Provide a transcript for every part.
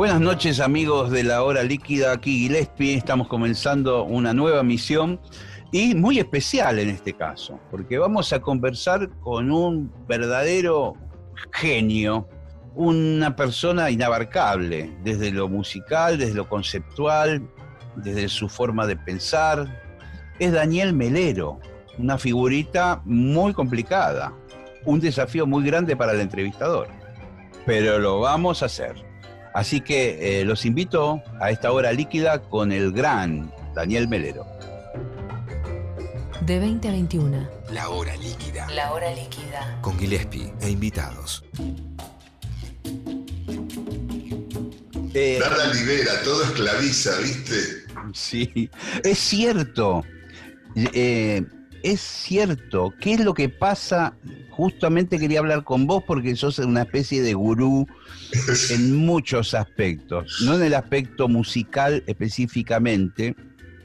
Buenas noches amigos de la hora líquida, aquí Gillespie, estamos comenzando una nueva misión y muy especial en este caso, porque vamos a conversar con un verdadero genio, una persona inabarcable, desde lo musical, desde lo conceptual, desde su forma de pensar. Es Daniel Melero, una figurita muy complicada, un desafío muy grande para el entrevistador, pero lo vamos a hacer. Así que eh, los invito a esta hora líquida con el gran Daniel Melero. De 20 a 21. La hora líquida. La hora líquida. Con Gillespie e invitados. Eh, Nada libera, todo esclaviza, ¿viste? Sí, es cierto. Eh, es cierto. ¿Qué es lo que pasa? Justamente quería hablar con vos porque sos una especie de gurú en muchos aspectos, no en el aspecto musical específicamente,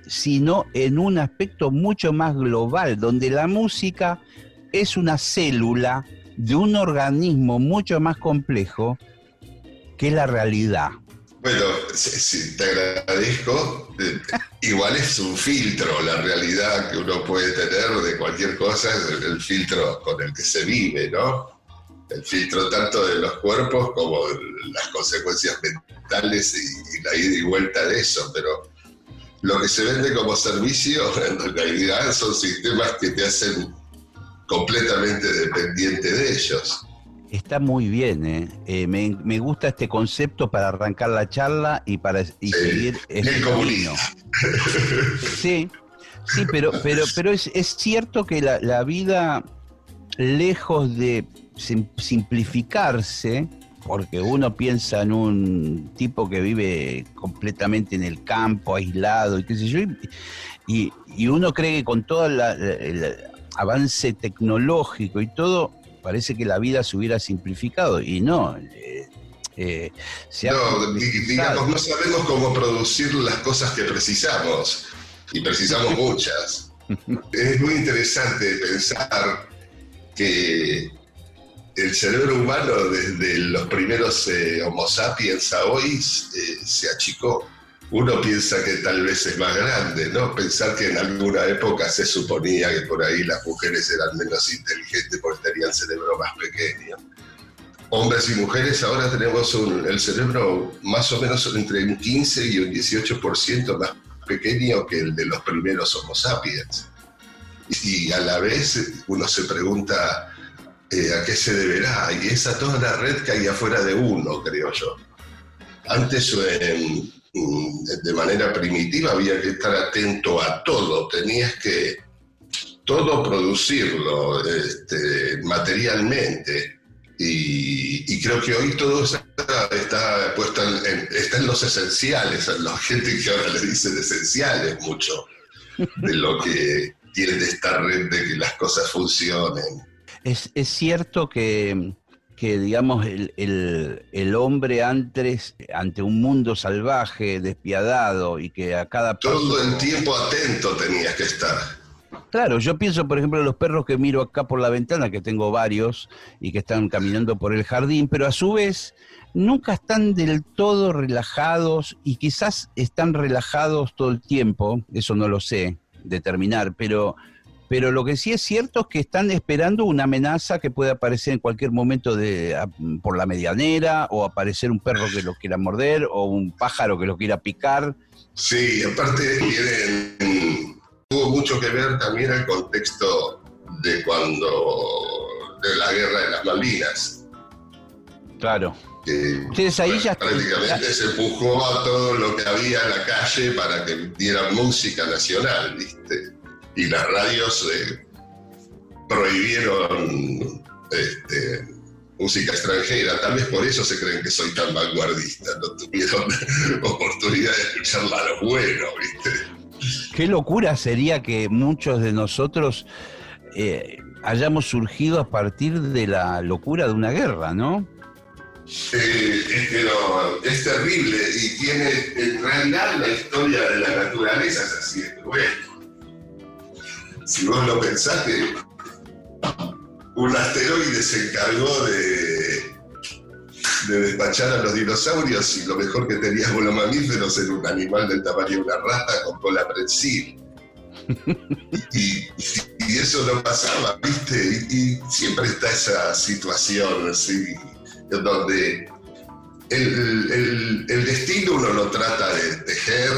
sino en un aspecto mucho más global, donde la música es una célula de un organismo mucho más complejo que la realidad. Bueno, te agradezco. Igual es un filtro la realidad que uno puede tener de cualquier cosa, es el filtro con el que se vive, ¿no? el filtro tanto de los cuerpos como las consecuencias mentales y, la ida y vuelta de eso, pero lo que se vende como servicio en realidad son sistemas que te hacen completamente dependiente de ellos. Está muy bien, ¿eh? eh me, gusta este concepto para arrancar la charla y para y seguir el comunismo. Sí, sí, pero, pero, pero es, es cierto que la, la vida, lejos de simplificarse, porque uno piensa en un tipo que vive completamente en el campo, aislado y qué sé yo, y, uno cree que con todo el avance tecnológico y todo, parece que la vida se hubiera simplificado, y no. Eh, eh, no, digamos, no sabemos cómo producir las cosas que precisamos, y precisamos muchas. es muy interesante pensar que el cerebro humano desde los primeros eh, Homo sapiens a hoy eh, se achicó. Uno piensa que tal vez es más grande, ¿no? Pensar que en alguna época se suponía que por ahí las mujeres eran menos inteligentes porque tenían cerebro más pequeño. Hombres y mujeres ahora tenemos el cerebro más o menos entre un 15 y un 18% más pequeño que el de los primeros Homo sapiens. Y a la vez uno se pregunta, eh, a qué se deberá. Y esa toda la red que hay afuera de uno, creo yo. Antes, mm, de manera primitiva, había que estar atento a todo. Tenías que todo producirlo este, materialmente. Y, creo que hoy todo está, está en, los esenciales, en la gente que ahora le dicen esenciales mucho de lo que tiene esta red de que las cosas funcionen. Es, cierto que, digamos, el, hombre antes, ante un mundo salvaje, despiadado, y que a cada Todo el tiempo atento tenías que estar. Claro, yo pienso, por ejemplo, en los perros que miro acá por la ventana, que tengo varios, y que están caminando por el jardín, pero a su vez nunca están del todo relajados, y quizás están relajados todo el tiempo, eso no lo sé determinar, pero pero lo que sí es cierto es que están esperando una amenaza que puede aparecer en cualquier momento de, por la medianera, o aparecer un perro que lo quiera morder, o un pájaro que lo quiera picar. Sí, aparte tuvo mucho que ver también el contexto de cuando, de la guerra de las Malvinas. Claro. Ustedes ahí ya prácticamente se empujó a todo lo que había en la calle para que diera música nacional, ¿viste? Y las radios eh, prohibieron este, música extranjera. Tal vez por eso se creen que soy tan vanguardista. No tuvieron oportunidad de escucharla a lo bueno, ¿viste? Qué locura sería que muchos de nosotros eh, hayamos surgido a partir de la locura de una guerra, ¿no? Eh, es, es terrible y tiene, en realidad la historia de la naturaleza es así cruel. Si vos lo pensaste, un asteroide se encargó de, de despachar a los dinosaurios y lo mejor que teníamos los mamíferos era un animal del tamaño de una rata con cola prensil. y, eso no pasaba, ¿viste? Y, siempre está esa situación así, donde el, el, destino uno lo trata de tejer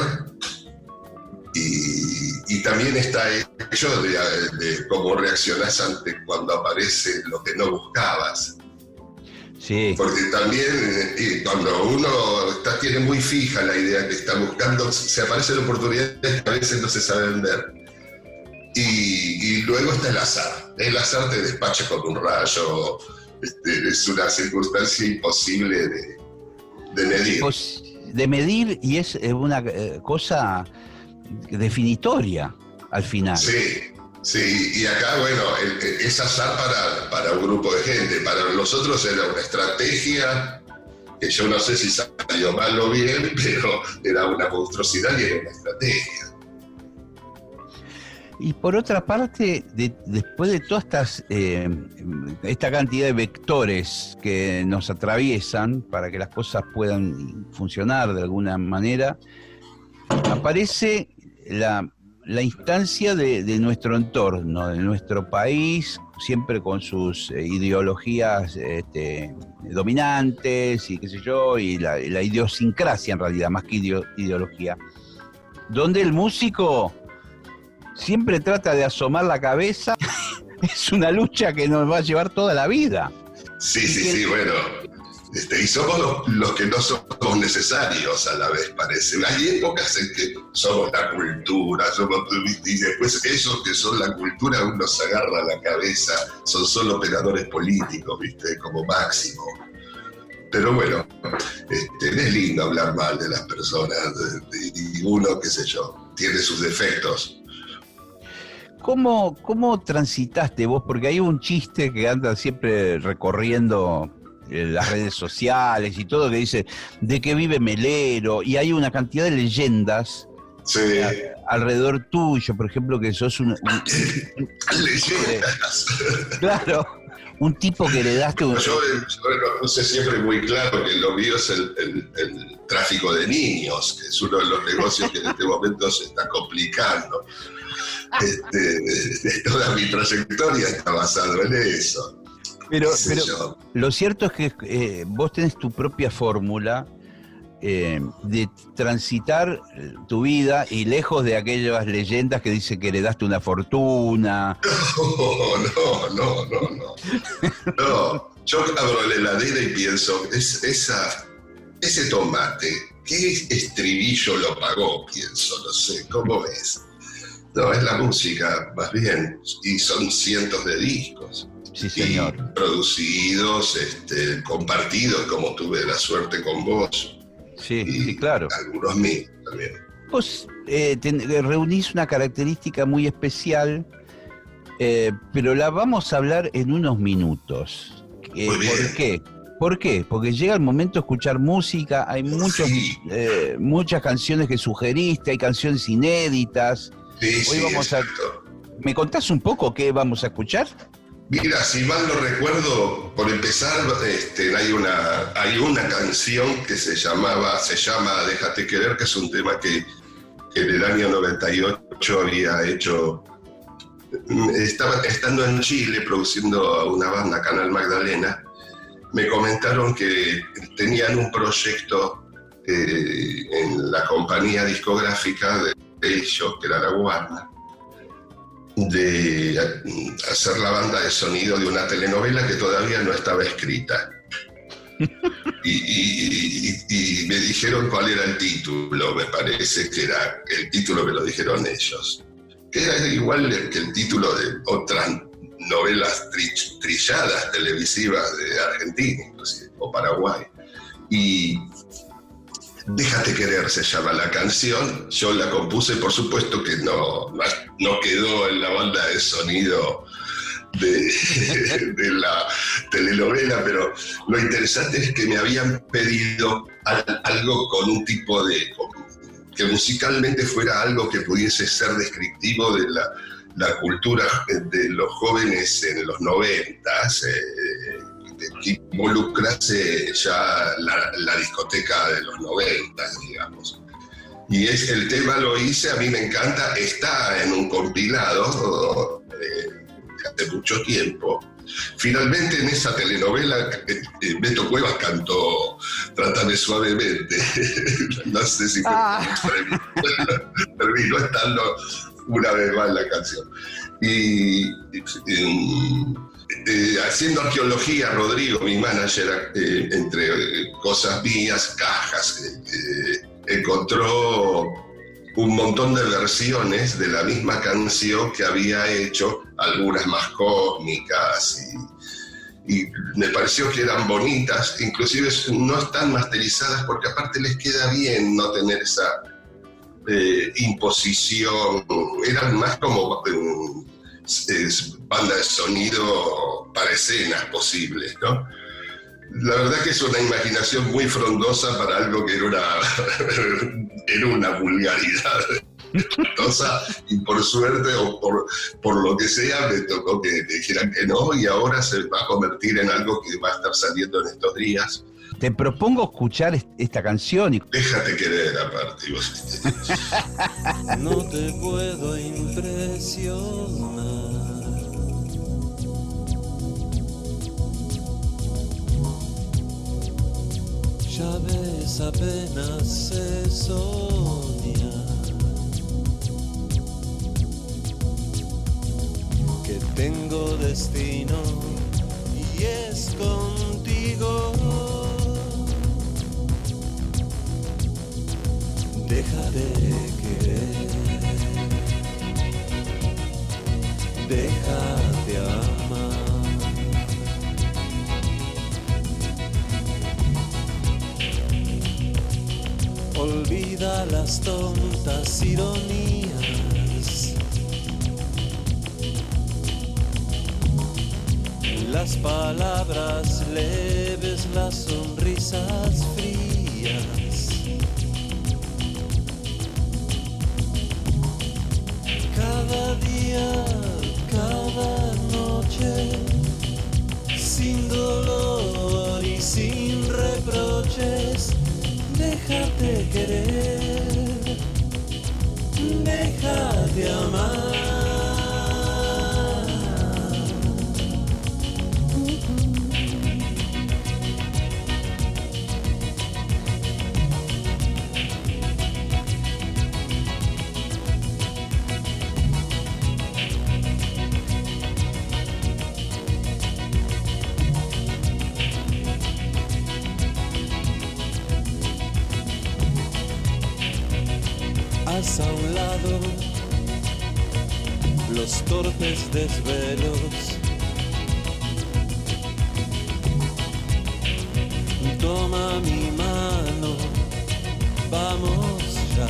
y, también está hecho de, cómo reaccionás ante cuando aparece lo que no buscabas. Sí. Porque también eh, cuando uno está, tiene muy fija la idea que está buscando, se aparecen oportunidades que a veces no se sabe vender. Y, luego está el azar. El azar te despacha con un rayo. Este, es una circunstancia imposible de, de medir. De medir y es eh, una eh, cosa definitoria al final. Sí, sí, y acá, bueno, es azar para, para un grupo de gente, para nosotros era una estrategia que yo no sé si salió mal o bien, pero era una monstruosidad y era una estrategia. Y por otra parte, después de todas estas, eh, esta cantidad de vectores que nos atraviesan para que las cosas puedan funcionar de alguna manera, aparece la, instancia de, nuestro entorno, de nuestro país, siempre con sus eh, ideologías este, dominantes y qué sé yo, y la, idiosincrasia en realidad, más que ideología, donde el músico siempre trata de asomar la cabeza, es una lucha que nos va a llevar toda la vida. Sí, sí, sí, bueno. Este, y somos los, que no somos necesarios a la vez, parece. Hay épocas en que somos la cultura, somos, y después esos que son la cultura uno se agarra la cabeza, son solo operadores políticos, ¿viste? Como máximo. Pero bueno, este, es lindo hablar mal de las personas, y uno, qué sé yo, tiene sus defectos, ¿Cómo, ¿Cómo transitaste vos? Porque hay un chiste que anda siempre recorriendo las redes sociales y todo que dice de que vive Melero y hay una cantidad de leyendas alrededor tuyo, por ejemplo, que sos un... leyendas. claro, un tipo que heredaste... Yo, yo lo puse siempre muy claro que lo mío es el, el tráfico de niños, que es uno de los negocios que en este momento se está complicando este, toda mi trayectoria está basado en eso. Pero, pero lo cierto es que eh, vos tenés tu propia fórmula eh, de transitar tu vida y lejos de aquellas leyendas que dicen que heredaste una fortuna. No, no, no, no. No, yo abro la heladera y pienso, es, esa, ese tomate, ¿qué estribillo lo pagó? Pienso, no sé, ¿cómo es? No, es la música, más bien. Y son cientos de discos. Sí, señor. producidos, este, compartidos, como tuve la suerte con vos. Sí, sí, claro. Algunos mil también. Vos eh, eh, reunís una característica muy especial, eh, pero la vamos a hablar en unos minutos. ¿Por qué? ¿Por qué? Porque llega el momento de escuchar música, hay muchos, muchas canciones que sugeriste, hay canciones inéditas. Sí, vamos a. ¿Me contás un poco qué vamos a escuchar? Mira, si mal no recuerdo, por empezar, este, hay, una, hay una canción que se llamaba, se llama Déjate querer, que es un tema que, en el año 98 había hecho. Estaba estando en Chile produciendo una banda, Canal Magdalena, me comentaron que tenían un proyecto eh, en la compañía discográfica de ellos, que era la Warner, de hacer la banda de sonido de una telenovela que todavía no estaba escrita. Y, me dijeron cuál era el título, me parece que era el título que lo dijeron ellos, era igual que el título de otra novelas trilladas televisivas de Argentina, o Paraguay. Y Déjate querer se llama la canción, yo la compuse, por supuesto que no, no quedó en la banda de sonido de, la telenovela, pero lo interesante es que me habían pedido algo con un tipo de... que musicalmente fuera algo que pudiese ser descriptivo de la, cultura de los jóvenes en los noventas. Eh, que involucrase ya la, discoteca de los 90, digamos. Y es, el tema lo hice, a mí me encanta, está en un compilado eh, hace mucho tiempo. Finalmente en esa telenovela eh, eh, Beto Cuevas cantó Trátame suavemente. no sé si ah. terminó estando una vez más la canción. Y, y eh, haciendo arqueología, Rodrigo, mi manager, eh, entre cosas mías, cajas, eh, encontró un montón de versiones de la misma canción que había hecho, algunas más cósmicas y, y me pareció que eran bonitas, inclusive no están masterizadas porque aparte les queda bien no tener esa imposición, eran más como es banda de sonido para escenas posibles, ¿no? La verdad que es una imaginación muy frondosa para algo que era una, era una vulgaridad. y por suerte o por, por lo que sea me tocó que dijeran que no y ahora se va a convertir en algo que va a estar saliendo en estos días. Te propongo escuchar esta canción. Y... Déjate querer aparte. Vos. no te puedo impresionar. Ya ves apenas se soña que tengo destino y es contigo. Deja de querer, deja de amar. Olvida las tontas ironías. Las palabras leves, las sonrisas frías. Cada día, cada noche, sin dolor y sin reproches déjate querer, déjate amar. A un lado los torpes desvelos. Toma mi mano, vamos ya.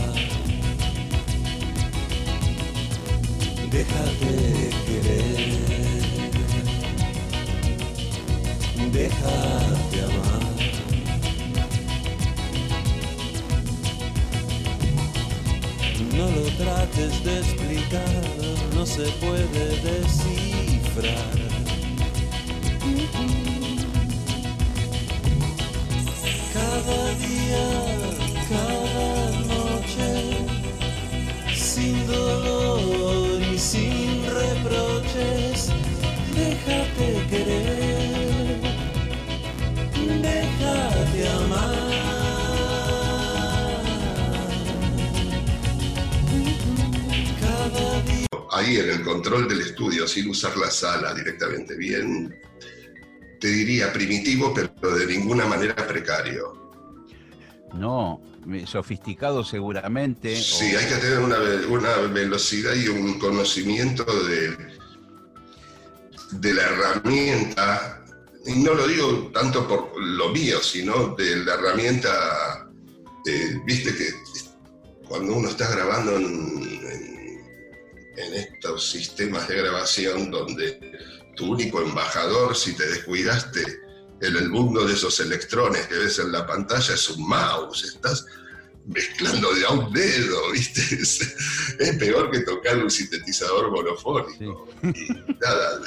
Déjate querer, déjate amar. No lo trates de explicar, no se puede descifrar. Cada día, cada noche, sin dolor ahí en el control del estudio, sin usar la sala directamente, bien, te diría primitivo, pero de ninguna manera precario. No, sofisticado seguramente. Sí, hay que tener una, velocidad y un conocimiento de, de la herramienta, y no lo digo tanto por lo mío, sino de la herramienta, eh, viste que cuando uno está grabando en- en estos sistemas de grabación donde tu único embajador, si te descuidaste en el mundo de esos electrones que ves en la pantalla, es un mouse, estás mezclando de a un dedo, ¿viste? Es, es peor que tocar un sintetizador monofónico. Y nada,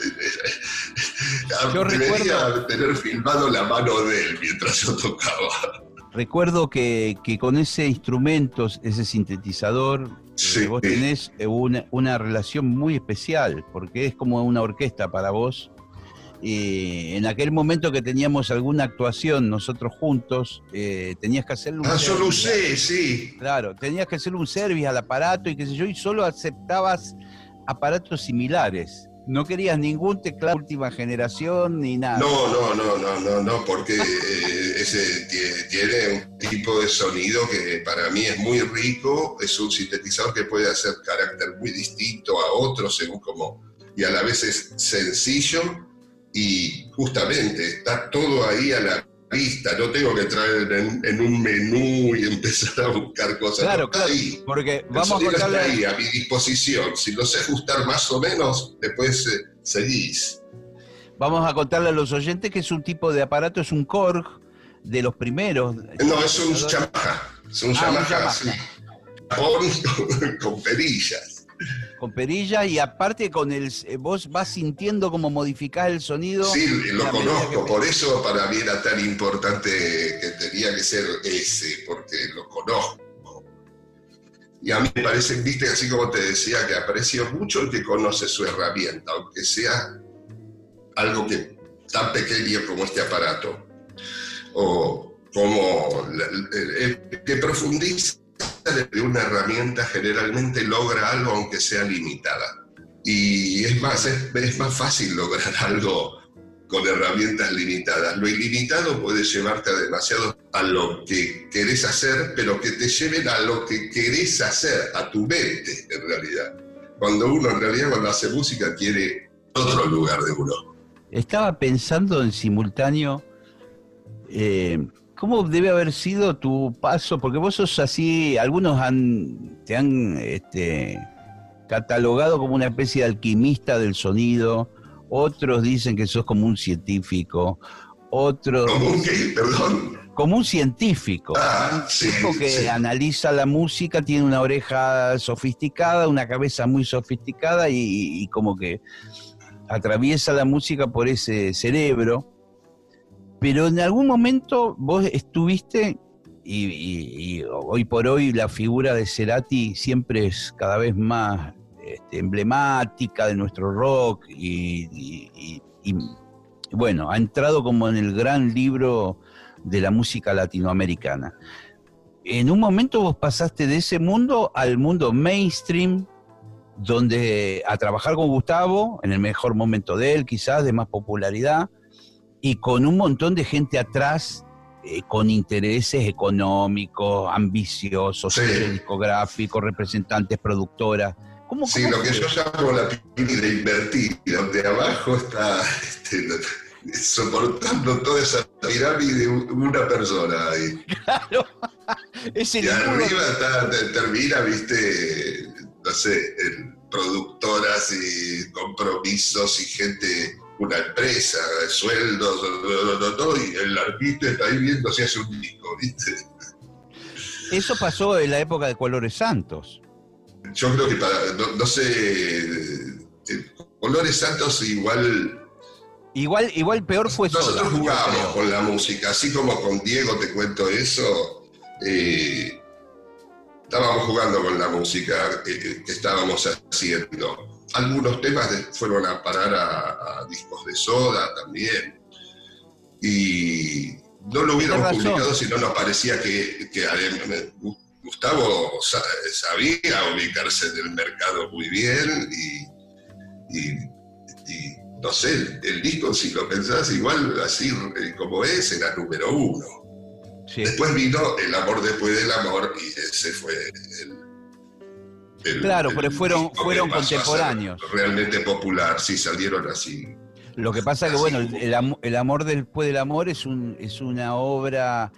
Yo debería recuerdo- tener filmado la mano de él mientras yo tocaba. Recuerdo que, que con ese instrumento, ese sintetizador, Sí. vos tenés eh, una, una relación muy especial, porque es como una orquesta para vos. Y en aquel momento que teníamos alguna actuación nosotros juntos, eh, tenías que hacerle un Ah, yo lo service. usé, sí. Claro, tenías que hacer un service al aparato y qué sé yo, y solo aceptabas aparatos similares. No querías ningún teclado de última generación ni nada. No, no, no, no, no, no, porque eh, ese tie- tiene un tipo de sonido que para mí es muy rico, es un sintetizador que puede hacer carácter muy distinto a otros según como, y a la vez es sencillo y justamente está todo ahí a la vista, no tengo que entrar en, en un menú y empezar a buscar cosas. Claro, no, claro, ahí. porque vamos a contarle... ahí a mi disposición, si lo sé ajustar más o menos, después eh, seguís. Vamos a contarle a los oyentes que es un tipo de aparato, es un Korg de los primeros. No, es un Yamaha. Es un Ah, un Yamaha, sí. Japón con, con perillas. Con perilla y aparte con el eh, vos vas sintiendo cómo modificás el sonido. Sí, lo conozco, por eso para mí era tan importante que tenía que ser ese, porque lo conozco. Y a mí me parece, viste, así como te decía, que aprecio mucho el que conoce su herramienta, aunque sea algo que tan pequeño como este aparato, o como la- el, el que profundiza de una herramienta generalmente logra algo aunque sea limitada. Y es más, es, más fácil lograr algo con herramientas limitadas. Lo ilimitado puede llevarte a demasiado a lo que querés hacer, pero que te lleven a lo que querés hacer, a tu mente en realidad. Cuando uno en realidad cuando hace música quiere otro lugar de uno. Estaba pensando en simultáneo eh, cómo debe haber sido tu paso, porque vos sos así, algunos han, te han este, catalogado como una especie de alquimista del sonido, otros dicen que sos como un científico, otros Como un que, perdón. como un científico, Ah, un tipo que sí. analiza la música, tiene una oreja sofisticada, una cabeza muy sofisticada y, y como que atraviesa la música por ese cerebro. Pero en algún momento vos estuviste, y, hoy por hoy la figura de Cerati siempre es cada vez más este, emblemática de nuestro rock y- y, bueno, ha entrado como en el gran libro de la música latinoamericana. En un momento vos pasaste de ese mundo al mundo mainstream, donde a trabajar con Gustavo, en el mejor momento de él, quizás, de más popularidad, y con un montón de gente atrás, eh, con intereses económicos, ambiciosos, Sí. discográficos, representantes, productoras. ¿Cómo, Sí, cómo lo que yo llamo la pirámide invertida, donde abajo está este, soportando toda esa pirámide una persona ahí. Claro, ese Y ninguno- arriba está, te- termina, viste, no sé, en productoras y compromisos y gente, una empresa, sueldos, todo, y el artista está ahí viendo si hace un disco, viste. Eso pasó en la época de Colores Santos. Yo creo que para, no, no sé, eh, Colores Santos igual Igual, igual peor fue Nosotros Soda, jugábamos con la música, así como con Diego te cuento eso. eh, estábamos jugando con la música eh, que estábamos haciendo. Algunos temas de- fueron a parar a, a discos de soda también. Y no lo hubiéramos publicado si no nos parecía que, que Gustavo sa- sabía ubicarse en el mercado muy bien y, y- y, no sé, el, el disco, si lo pensás igual así eh, como es, era número uno. Sí. Después vino El amor después del amor y ese fue el. Claro, pero fueron- fueron contemporáneos. Realmente popular, sí, salieron así. Lo que pasa que, bueno, el, el am- el amor después del amor es, un, es una obra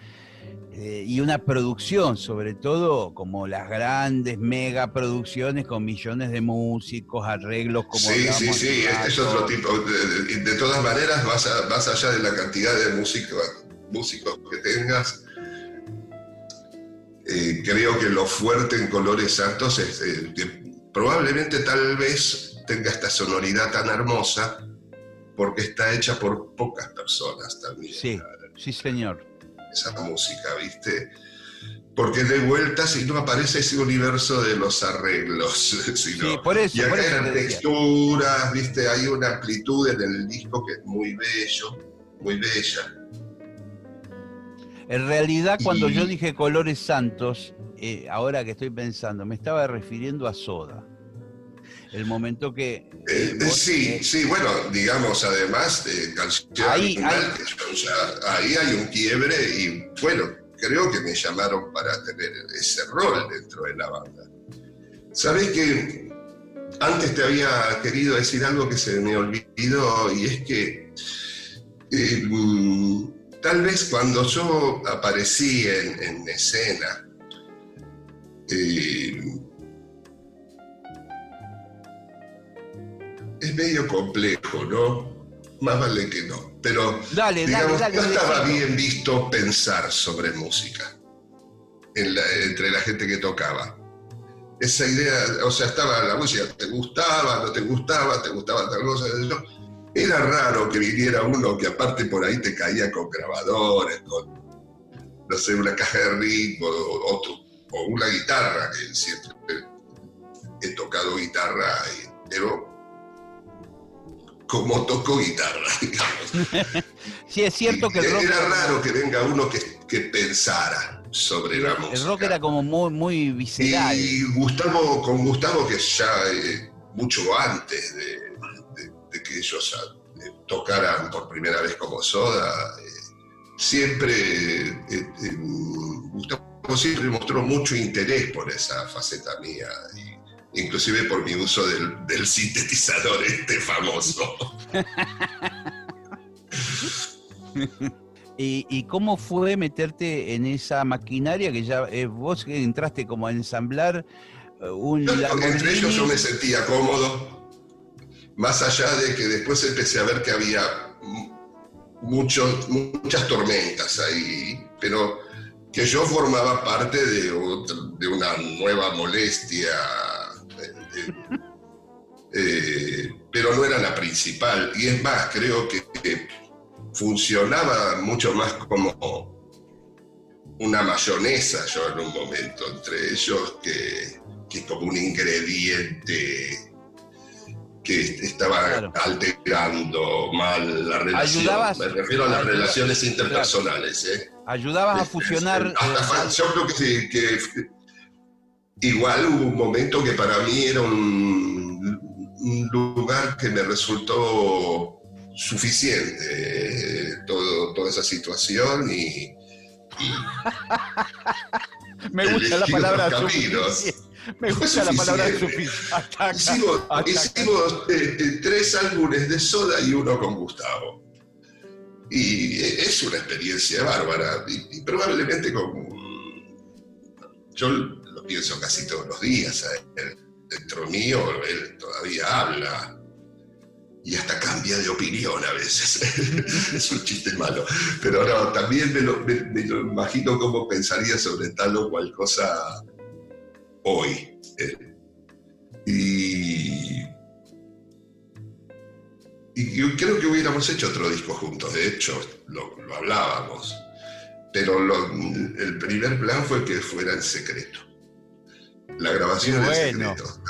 eh, y una producción, sobre todo como las grandes megaproducciones con millones de músicos, arreglos como Sí, sí, sí, este es otro tipo. De, de- de todas maneras, más, a- más allá de la cantidad de música- músicos que tengas, eh, creo que lo fuerte en Colores Santos es eh, que probablemente tal vez tenga esta sonoridad tan hermosa porque está hecha por pocas personas también. Sí, sí, señor. esa música, ¿viste? Porque de vuelta, si no aparece ese universo de los arreglos, sino, Sí, por eso, y por acá eso decía. texturas, ¿viste? Hay una amplitud en el disco que es muy bello, muy bella. En realidad, cuando Y- yo dije colores santos, eh, ahora que estoy pensando, me estaba refiriendo a Soda. El momento que... Eh, eh, sí, sí, bueno, digamos, además de canción Ahí- original, yo ya- ahí hay un quiebre y bueno, creo que me llamaron para tener ese rol dentro de la banda. Sabes que antes te había querido decir algo que se me olvidó y es que eh, tal vez cuando yo aparecí en, en escena, eh, es medio complejo, ¿no? Más vale que no. Pero Dale, digamos, dale. no estaba bien visto pensar sobre música en la- entre la gente que tocaba. Esa idea, o sea, estaba la música, te gustaba, no te gustaba, te gustaba tal cosa. Era raro que viniera uno que aparte por ahí te caía con grabadores, con, no sé, una caja de ritmo o, otro- o una guitarra, que siempre he tocado guitarra, pero como toco guitarra, digamos. Sí, es cierto que el rock... Era raro que venga uno que, que pensara sobre la música. El rock era como muy, muy visceral. Y Gustavo, con Gustavo, que ya eh, mucho antes de que ellos eh, tocaran por primera vez como Soda, eh, siempre, eh, Gustavo siempre mostró mucho interés por esa faceta mía, inclusive por mi uso del, del sintetizador este famoso. ¿Y, y cómo fue meterte en esa maquinaria que ya eh, vos entraste como a ensamblar un Yo, entre ellos yo me sentía cómodo, más allá de que después empecé a ver que había muchas tormentas ahí, pero que yo formaba parte de, de una nueva molestia, eh, pero no era la principal. Y es más, creo que, que funcionaba mucho más como una mayonesa yo en un momento entre ellos que, que como un ingrediente que estaba Claro. alterando mal la relación. Ayudabas- Me refiero a las relaciones interpersonales. ¿eh? Ayudabas a fusionar... Hasta eh, yo creo que, sí, que igual hubo un momento que para mí era un, un lugar que me resultó suficiente, eh, todo, toda esa situación y, y me gusta la palabra otros caminos. suficiente. Me gusta la palabra suficiente. Hicimos, hicimos, eh, eh, tres álbumes de Soda y uno con Gustavo. Y eh, es una experiencia bárbara. Y, y probablemente con. Yo lo pienso casi todos los días. él. Dentro mío, él todavía habla. Y hasta cambia de opinión a veces. es un chiste malo. Pero no, también me lo, me- me lo imagino cómo pensaría sobre tal o cual cosa hoy. Eh, y, y yo creo que hubiéramos hecho otro disco juntos, de hecho, lo, lo hablábamos. Pero lo- el primer plan fue que fuera en secreto. La grabación Qué en bueno. secreto.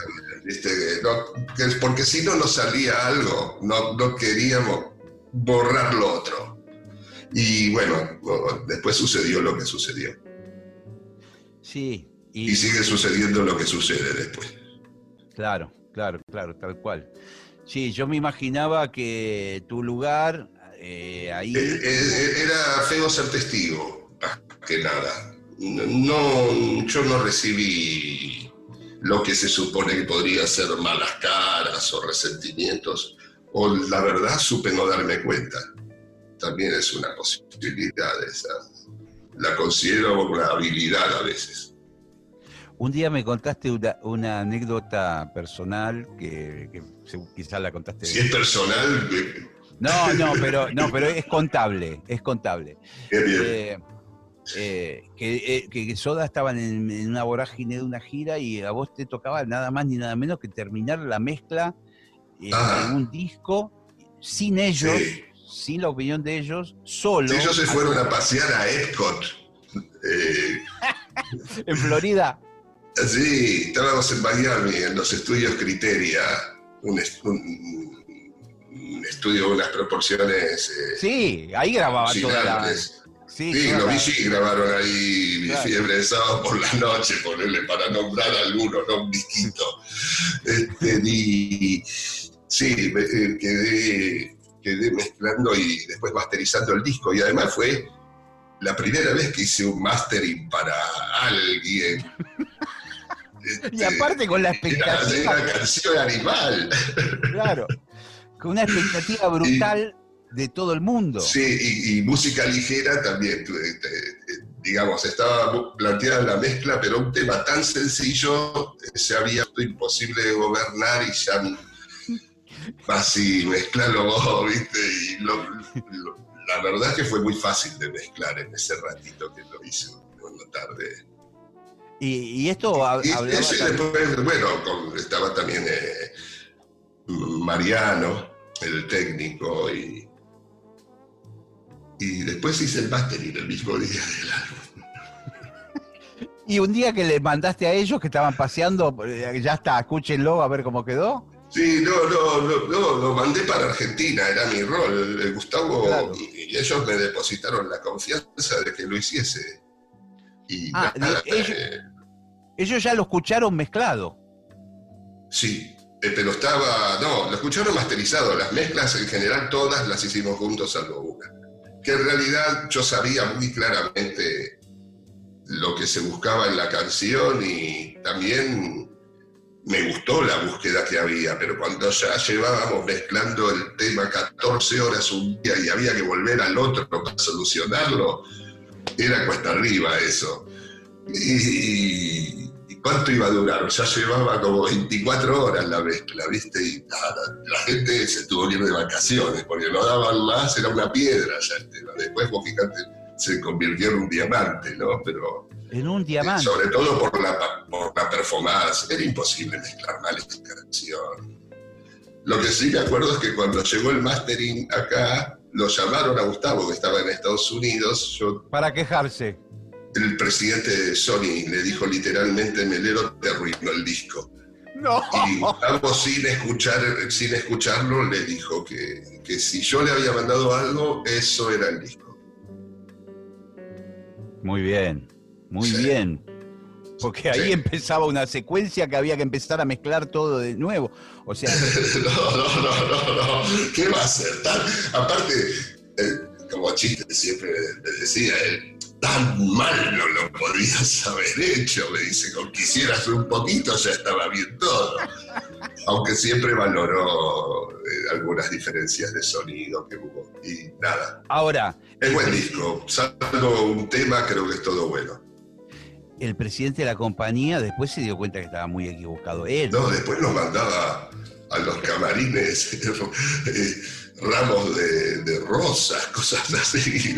¿viste? No, que es porque si no nos salía algo, no, no queríamos borrar lo otro. Y bueno, después sucedió lo que sucedió. Sí, Y y, sigue sucediendo lo que sucede después. claro, claro, claro, tal cual. Sí, yo me imaginaba que tu lugar eh, ahí... Eh, eh, era feo ser testigo, más que nada. No, yo no recibí lo que se supone que podría ser malas caras o resentimientos o la verdad supe no darme cuenta. También es una posibilidad esa. La considero una habilidad a veces. Un día me contaste una, una anécdota personal que, quizás la contaste. Si es personal, No, no, pero no, pero es contable, es contable. qué bien. Eh, eh, que, eh, que Soda estaban en, en una vorágine de una gira y a vos te tocaba nada más ni nada menos que terminar la mezcla eh, Ah. en un disco sin ellos, Sí. sin la opinión de ellos, solo. Si ellos se fueron a pasear a Epcot. En Florida. Sí, estábamos en Miami, en los estudios Criteria, un, est- un- un estudio, unas proporciones eh, Sí, ahí grababa toda la. alucinantes. Sí, Sí, toda lo la- vi, sí, grabaron ahí Mi Claro. fiebre de sábado por la noche, ponerle para nombrar alguno, no un disquito. Este, y sí, me- eh, quedé, quedé mezclando y después masterizando el disco. Y además fue la primera vez que hice un mastering para alguien. Y aparte con la Era, expectativa. era canción animal. Claro. Con una expectativa brutal de todo el mundo. Sí, y, y música ligera también, eh, digamos, estaba planteada la mezcla, pero un tema tan sencillo eh, se había imposible de gobernar y ya así mezclarlo vos, ¿viste? Y lo- lo- la verdad es que fue muy fácil de mezclar en ese ratito que lo hice una tarde. Y, y esto Y hablaba ese también- después, bueno, con- estaba también eh, Mariano, el técnico, y, y después hice el mastering el mismo día del álbum. Y un día que le mandaste a ellos que estaban paseando, eh, ya está, escúchenlo a ver cómo quedó. Sí, no, no, no, no, lo mandé para Argentina, era mi rol. eh, Gustavo Claro. y ellos me depositaron la confianza de que lo hiciese. Y Ah, nada, ellos- eh, Ellos ya lo escucharon mezclado. sí, eh, pero estaba, no, lo escucharon masterizado. Las mezclas en general todas las hicimos juntos salvo una. Que en realidad yo sabía muy claramente lo que se buscaba en la canción y también me gustó la búsqueda que había, pero cuando ya llevábamos mezclando el tema 14 horas un día y había que volver al otro para solucionarlo, era cuesta arriba eso. Y, y cuánto iba a durar? Ya llevaba como 24 horas la mezcla, ¿viste? Y nada, la gente se tuvo que ir de vacaciones porque no daban más, era una piedra ya el tema. Después, vos fíjate, se convirtió en un diamante, ¿no? Pero En un diamante. sobre todo por la, por la performance. Era imposible mezclar mal esta canción. Lo que sí me acuerdo es que cuando llegó el mastering acá, lo llamaron a Gustavo, que estaba en Estados Unidos. Yo, Para quejarse. El presidente de Sony le dijo literalmente, Melero te arruinó el disco. No. Y Gustavo, sin, escuchar, sin escucharlo, le dijo que, que si yo le había mandado algo, eso era el disco. Muy bien, muy Sí. bien. Porque ahí Sí. empezaba una secuencia que había que empezar a mezclar todo de nuevo. O sea, No, no, no, no, no. ¿Qué va a ser? Tan- aparte, eh, como chiste siempre decía él, tan mal no lo podías haber hecho, me dice, con que hicieras un poquito ya estaba bien todo. Aunque siempre valoró eh, algunas diferencias de sonido que hubo. Y nada, ahora, es buen disco. Salvo un tema, creo que es todo bueno. el presidente de la compañía después se dio cuenta que estaba muy equivocado. Él. No, después nos mandaba a los camarines eh, ramos de, de rosas, cosas así.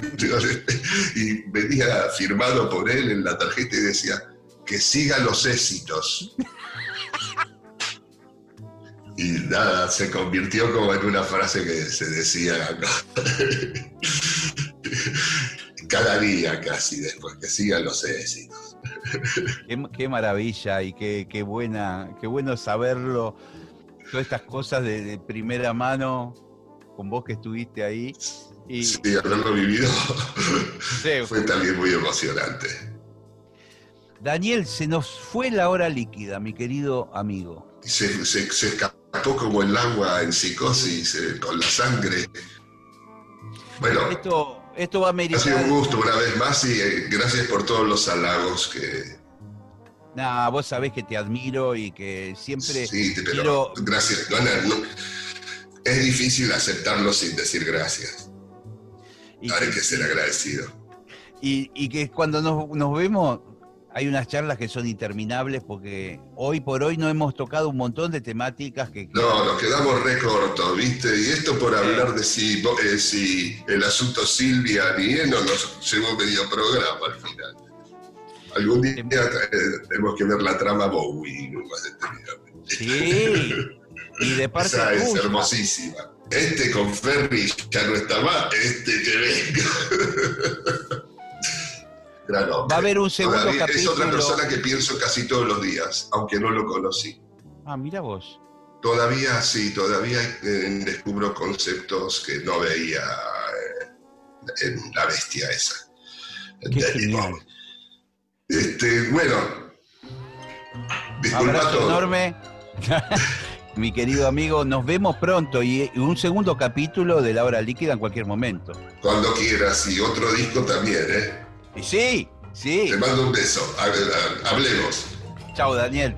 Y venía firmado por él en la tarjeta y decía, que sigan los éxitos. Y nada, se convirtió como en una frase que se decía cada día casi después, que sigan los éxitos. Qué, maravilla y qué, qué buena, qué bueno saberlo. Todas estas cosas de primera mano, con vos que estuviste ahí. Y Sí, haberlo vivido Sí. fue también muy emocionante. Daniel, se nos fue la hora líquida, mi querido amigo. se, se- se escapó como el agua en psicosis eh, con la sangre. Bueno, Esto, esto va a ha sido meritar. un gusto una vez más y eh, gracias por todos los halagos que... Nah, vos sabés que te admiro y que siempre Sí, pero quiero. gracias. No, no. Es difícil aceptarlo sin decir gracias. Y Ahora hay que- ser agradecido. Y, y que cuando nos, nos vemos hay unas charlas que son interminables porque hoy por hoy no hemos tocado un montón de temáticas que... No, nos quedamos re cortos, ¿viste? Y esto por hablar de si, eh, si el asunto Silvia ni no nos llevó medio programa al final. Algún día eh, tenemos que ver la trama Bowie más detenidamente. Sí, y de parte Esa es tuya. hermosísima. Este con Ferry ya no está más, este que venga. Gran hombre. Va a haber un segundo Todavía Es otra capítulo. persona que pienso casi todos los días, aunque no lo conocí. Ah, mira vos. Todavía sí, todavía eh, descubro conceptos que no veía eh, en la bestia esa. Este, bueno, disculpa todo. enorme. Mi querido amigo, nos vemos pronto y un segundo capítulo de La Hora Líquida en cualquier momento. Cuando quieras y otro disco también, ¿eh? Y sí, sí. Te mando un beso. Ha- ha- Hablemos. Chao, Daniel.